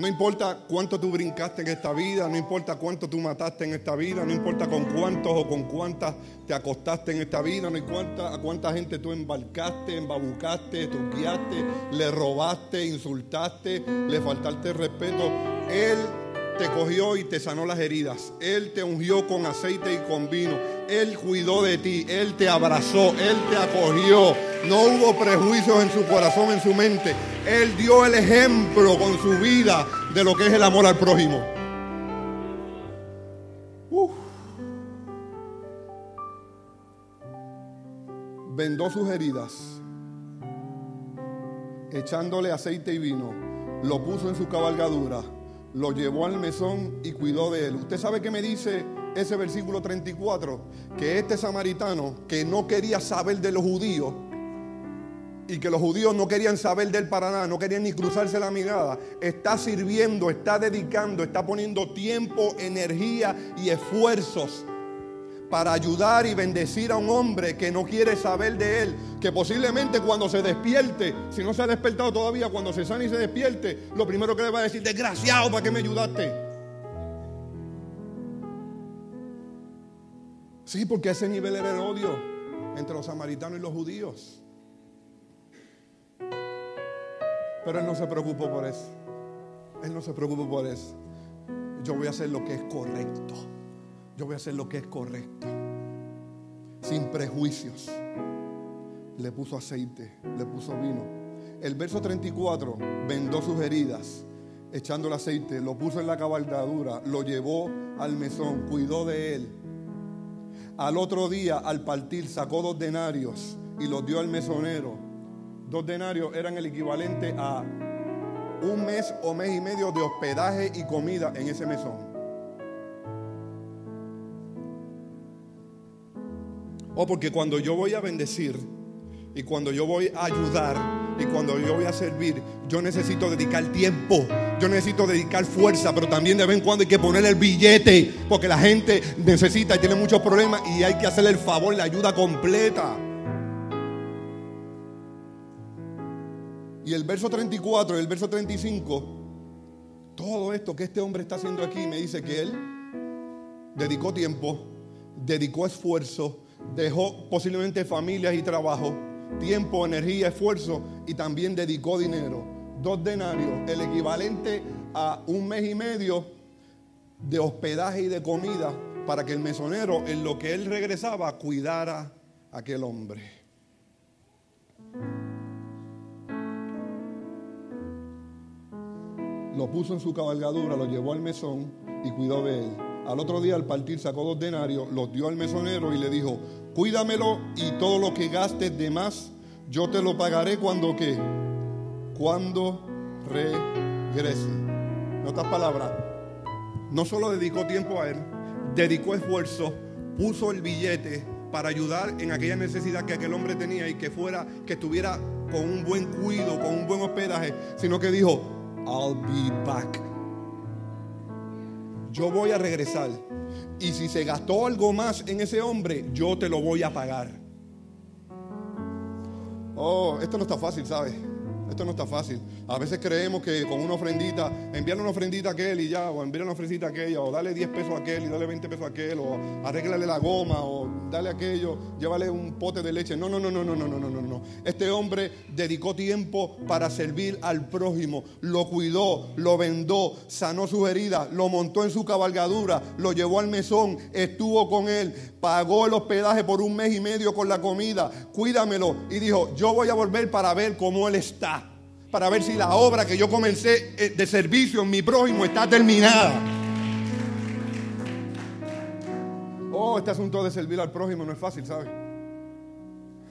No importa cuánto tú brincaste en esta vida, no importa cuánto tú mataste en esta vida, no importa con cuántos o con cuántas te acostaste en esta vida, no importa a cuánta gente tú embarcaste, embabucaste, guiaste, le robaste, insultaste, le faltaste respeto. Él te cogió y te sanó las heridas. Él te ungió con aceite y con vino. Él cuidó de ti, Él te abrazó, Él te acogió. No hubo prejuicios en su corazón, en su mente. Él dio el ejemplo con su vida de lo que es el amor al prójimo. Vendó sus heridas, echándole aceite y vino, lo puso en su cabalgadura, lo llevó al mesón y cuidó de él. ¿Usted sabe qué me dice ese versículo 34? Que este samaritano que no quería saber de los judíos, y que los judíos no querían saber de él para nada, no querían ni cruzarse la mirada, está sirviendo, está dedicando, está poniendo tiempo, energía y esfuerzos para ayudar y bendecir a un hombre que no quiere saber de él, que posiblemente cuando se despierte, si no se ha despertado todavía, cuando se sane y se despierte, lo primero que le va a decir, desgraciado, ¿para qué me ayudaste? Sí, porque ese nivel era el odio entre los samaritanos y los judíos. Pero él no se preocupó por eso. Él no se preocupó por eso. Yo voy a hacer lo que es correcto. Yo voy a hacer lo que es correcto. Sin prejuicios. Le puso aceite, le puso vino. El verso 34 vendó sus heridas, echando el aceite, lo puso en la cabalgadura, lo llevó al mesón, cuidó de él. Al otro día, al partir, sacó dos denarios y los dio al mesonero Dos denarios eran el equivalente a un mes o mes y medio de hospedaje y comida en ese mesón. O oh, porque cuando yo voy a bendecir y cuando yo voy a ayudar y cuando yo voy a servir, yo necesito dedicar tiempo, yo necesito dedicar fuerza, pero también de vez en cuando hay que poner el billete, porque la gente necesita y tiene muchos problemas y hay que hacerle el favor, la ayuda completa. Y el verso 34 y el verso 35, todo esto que este hombre está haciendo aquí me dice que él dedicó tiempo, dedicó esfuerzo, dejó posiblemente familias y trabajo, tiempo, energía, esfuerzo y también dedicó dinero. Dos denarios, el equivalente a un mes y medio de hospedaje y de comida para que el mesonero en lo que él regresaba cuidara a aquel hombre. Lo puso en su cabalgadura, lo llevó al mesón y cuidó de él. Al otro día al partir sacó dos denarios, los dio al mesonero y le dijo, cuídamelo y todo lo que gastes de más, yo te lo pagaré cuando qué? Cuando regrese. En otras palabras, no solo dedicó tiempo a él, dedicó esfuerzo, puso el billete para ayudar en aquella necesidad que aquel hombre tenía y que fuera, que estuviera con un buen cuido, con un buen hospedaje, sino que dijo, I'll be back. Yo voy a regresar. Y si se gastó algo más en ese hombre, yo te lo voy a pagar. Oh, esto no está fácil, ¿sabes? Esto no está fácil. A veces creemos que con una ofrendita, enviarle una ofrendita a aquel y ya, o enviarle una ofrendita a aquella, o darle 10 pesos a aquel y darle 20 pesos a aquel, o arreglarle la goma, o darle aquello, llévale un pote de leche. No, no, no, no, no, no, no, no, no. Este hombre dedicó tiempo para servir al prójimo, lo cuidó, lo vendó, sanó sus heridas, lo montó en su cabalgadura, lo llevó al mesón, estuvo con él, pagó el hospedaje por un mes y medio con la comida, cuídamelo y dijo, yo voy a volver para ver cómo él está para ver si la obra que yo comencé eh, de servicio en mi prójimo está terminada. Oh, este asunto de servir al prójimo no es fácil, ¿sabes?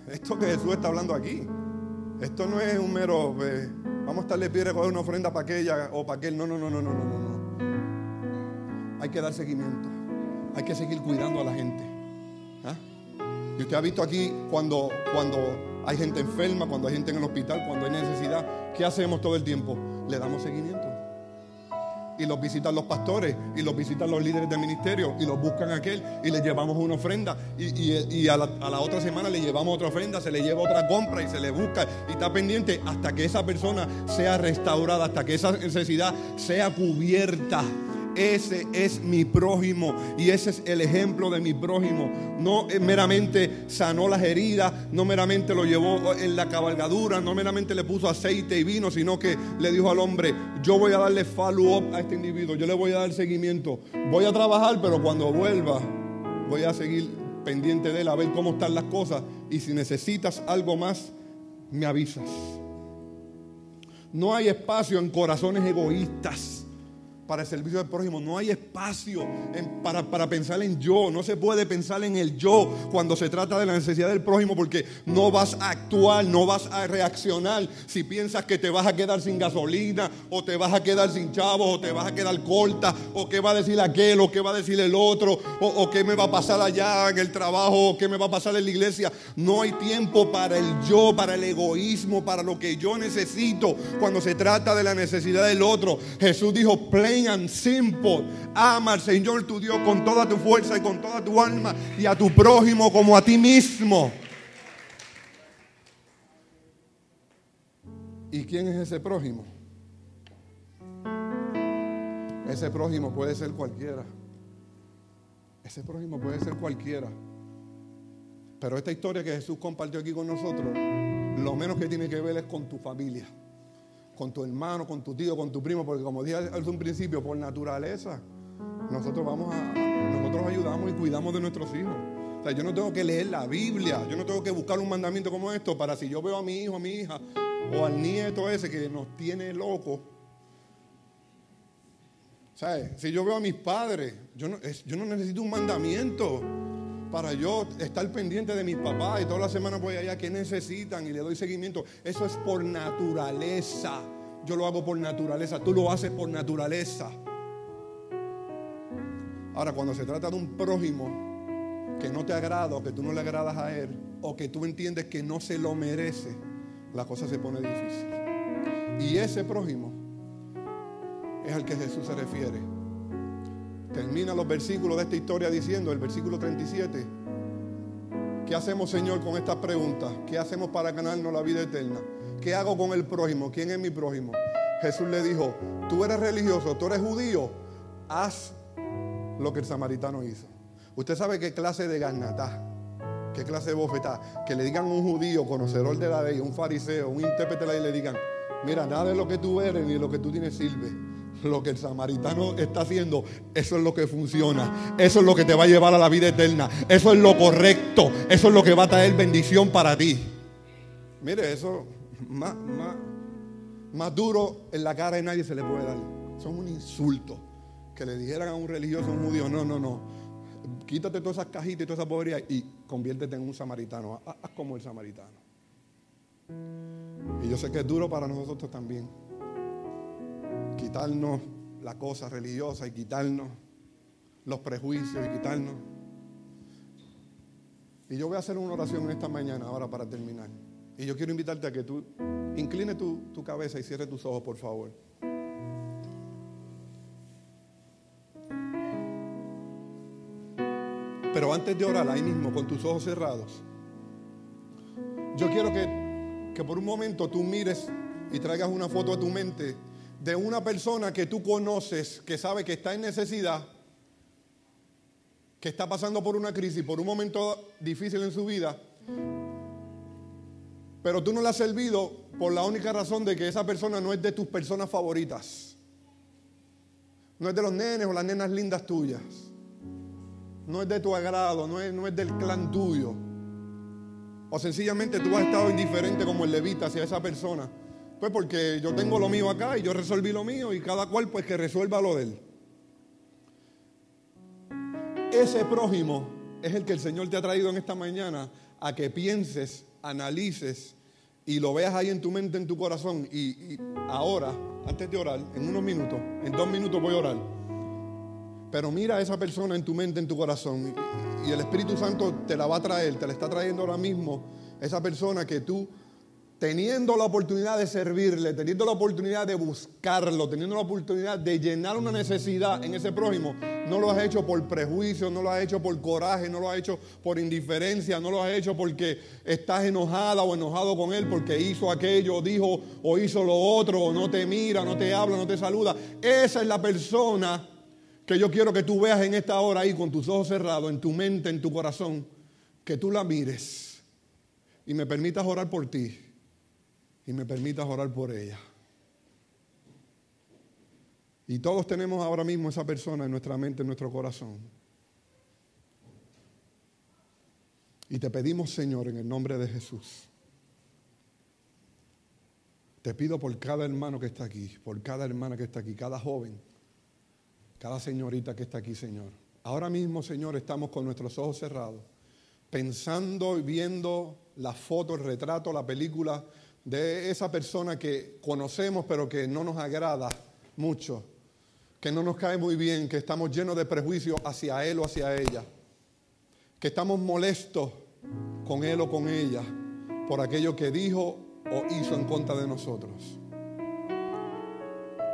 Esto que Jesús está hablando aquí, esto no es un mero, eh, vamos a estarle piedra coger una ofrenda para aquella o para aquel. No, no, no, no, no, no, no. Hay que dar seguimiento. Hay que seguir cuidando a la gente. ¿Ah? Y usted ha visto aquí cuando, cuando hay gente enferma, cuando hay gente en el hospital, cuando hay necesidad, ¿qué hacemos todo el tiempo? Le damos seguimiento. Y los visitan los pastores, y los visitan los líderes del ministerio, y los buscan a aquel, y le llevamos una ofrenda. Y, a, la, a, la, otra semana le llevamos otra ofrenda, se le lleva otra compra y se le busca, y está pendiente hasta que esa persona sea restaurada, hasta que esa necesidad sea cubierta. Ese es mi prójimo y ese es el ejemplo de mi prójimo. No meramente sanó las heridas, no meramente lo llevó en la cabalgadura, no meramente le puso aceite y vino, sino que le dijo al hombre, yo voy a darle follow-up a este individuo, yo le voy a dar seguimiento. Voy a trabajar, pero cuando vuelva voy a seguir pendiente de él a ver cómo están las cosas y si necesitas algo más, me avisas. No hay espacio en corazones egoístas para el servicio del prójimo. No hay espacio para, para, pensar en yo. No se puede pensar en el yo cuando se trata de la necesidad del prójimo porque no vas a actuar, no vas a reaccionar si piensas que te vas a quedar sin gasolina o te vas a quedar sin chavos o te vas a quedar corta o qué va a decir aquel o qué va a decir el otro o, o qué me va a pasar allá en el trabajo o qué me va a pasar en la iglesia. No hay tiempo para el yo, para el egoísmo, para lo que yo necesito cuando se trata de la necesidad del otro. Jesús dijo, plain simple. Ama al Señor tu Dios con toda tu fuerza y con toda tu alma y a tu prójimo como a ti mismo. ¿Y quién es ese prójimo? Ese prójimo puede ser cualquiera. Ese prójimo puede ser cualquiera. Pero esta historia que Jesús compartió aquí con nosotros, lo menos que tiene que ver es con tu familia con tu hermano, con tu tío, con tu primo, porque como dije al un principio, por naturaleza, nosotros vamos a, nosotros ayudamos y cuidamos de nuestros hijos. O sea, yo no tengo que leer la Biblia, yo no tengo que buscar un mandamiento como esto para si yo veo a mi hijo, a mi hija o al nieto ese que nos tiene locos. ¿Sabes? Si yo veo a mis padres, yo no, yo no necesito un mandamiento para yo estar pendiente de mis papás y toda la semana voy allá, ¿qué necesitan? Y le doy seguimiento. Eso es por naturaleza. Yo lo hago por naturaleza, tú lo haces por naturaleza. Ahora, cuando se trata de un prójimo que no te agrada o que tú no le agradas a él o que tú entiendes que no se lo merece, la cosa se pone difícil. Y ese prójimo es al que Jesús se refiere termina los versículos de esta historia diciendo, el versículo 37, ¿qué hacemos Señor con estas preguntas? ¿Qué hacemos para ganarnos la vida eterna? ¿Qué hago con el prójimo? ¿Quién es mi prójimo? Jesús le dijo, tú eres religioso, tú eres judío, haz lo que el samaritano hizo. Usted sabe qué clase de garnatá, qué clase de bofetá, que le digan a un judío, conocedor de la ley, un fariseo, un intérprete de la ley, le digan, mira, nada de lo que tú eres ni lo que tú tienes sirve lo que el samaritano está haciendo, eso es lo que funciona. Eso es lo que te va a llevar a la vida eterna. Eso es lo correcto. Eso es lo que va a traer bendición para ti. Mire, eso más, más, duro en la cara de nadie se le puede dar. Son un insulto. Que le dijeran a un religioso, a un judío, no, no, no. Quítate todas esas cajitas y toda esa pobreza y conviértete en un samaritano. Haz como el samaritano. Y yo sé que es duro para nosotros también quitarnos la cosa religiosa y quitarnos los prejuicios y quitarnos. Y yo voy a hacer una oración esta mañana ahora para terminar. Y yo quiero invitarte a que tú incline tu, tu cabeza y cierre tus ojos, por favor. Pero antes de orar ahí mismo, con tus ojos cerrados, yo quiero que, que por un momento tú mires y traigas una foto a tu mente de una persona que tú conoces, que sabe que está en necesidad, que está pasando por una crisis, por un momento difícil en su vida, pero tú no le has servido por la única razón de que esa persona no es de tus personas favoritas. No es de los nenes o las nenas lindas tuyas. No es de tu agrado, no es, no es del clan tuyo. O sencillamente tú has estado indiferente como el levita hacia esa persona. Pues porque yo tengo lo mío acá y yo resolví lo mío y cada cual pues que resuelva lo de él. Ese prójimo es el que el Señor te ha traído en esta mañana a que pienses, analices y lo veas ahí en tu mente, en tu corazón. Y, ahora, antes de orar, en unos minutos, en dos minutos voy a orar. Pero mira a esa persona en tu mente, en tu corazón. Y el Espíritu Santo te la va a traer, te la está trayendo ahora mismo. Esa persona que tú teniendo la oportunidad de servirle, teniendo la oportunidad de buscarlo, teniendo la oportunidad de llenar una necesidad en ese prójimo, no lo has hecho por prejuicio, no lo has hecho por coraje, no lo has hecho por indiferencia, no lo has hecho porque estás enojada o enojado con él porque hizo aquello, dijo o hizo lo otro, o no te mira, no te habla, no te saluda. Esa es la persona que yo quiero que tú veas en esta hora ahí con tus ojos cerrados, en tu mente, en tu corazón, que tú la mires y me permitas orar por ti y me permitas orar por ella. Y todos tenemos ahora mismo esa persona en nuestra mente, en nuestro corazón. Y te pedimos, Señor, en el nombre de Jesús. Te pido por cada hermano que está aquí, por cada hermana que está aquí, cada joven, cada señorita que está aquí, Señor. Ahora mismo, Señor, estamos con nuestros ojos cerrados, pensando y viendo la foto, el retrato, la película de esa persona que conocemos pero que no nos agrada mucho, que no nos cae muy bien, que estamos llenos de prejuicios hacia él o hacia ella, que estamos molestos con él o con ella por aquello que dijo o hizo en contra de nosotros.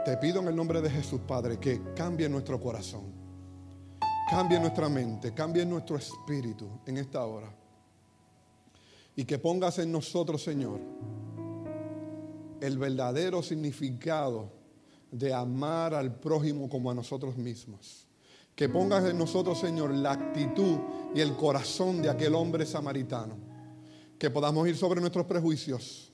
Te pido en el nombre de Jesús, Padre, que cambie nuestro corazón, cambie nuestra mente, cambie nuestro espíritu en esta hora. Y que pongas en nosotros, Señor, el verdadero significado de amar al prójimo como a nosotros mismos. Que pongas en nosotros, Señor, la actitud y el corazón de aquel hombre samaritano. Que podamos ir sobre nuestros prejuicios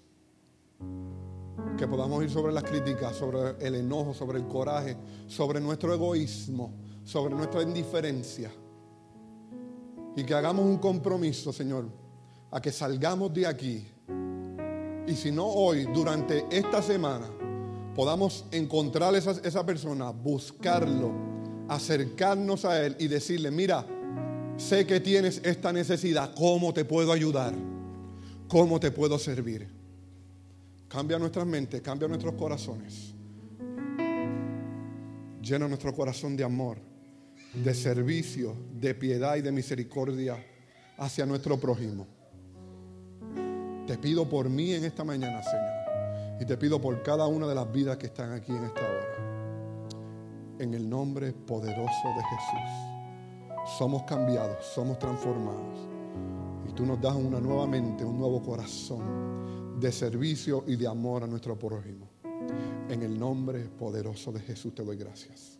que podamos ir sobre las críticas, sobre el enojo, sobre el coraje, sobre nuestro egoísmo, sobre nuestra indiferencia. Y que hagamos un compromiso, Señor, a que salgamos de aquí. Y si no hoy, durante esta semana, podamos encontrar a esa, esa persona, buscarlo, acercarnos a él y decirle, mira, sé que tienes esta necesidad, ¿cómo te puedo ayudar? ¿Cómo te puedo servir? Cambia nuestras mentes, cambia nuestros corazones. Llena nuestro corazón de amor, de servicio, de piedad y de misericordia hacia nuestro prójimo. Te pido por mí en esta mañana, Señor. Y te pido por cada una de las vidas que están aquí en esta hora. En el nombre poderoso de Jesús. Somos cambiados, somos transformados. Y tú nos das una nueva mente, un nuevo corazón de servicio y de amor a nuestro prójimo. En el nombre poderoso de Jesús te doy gracias.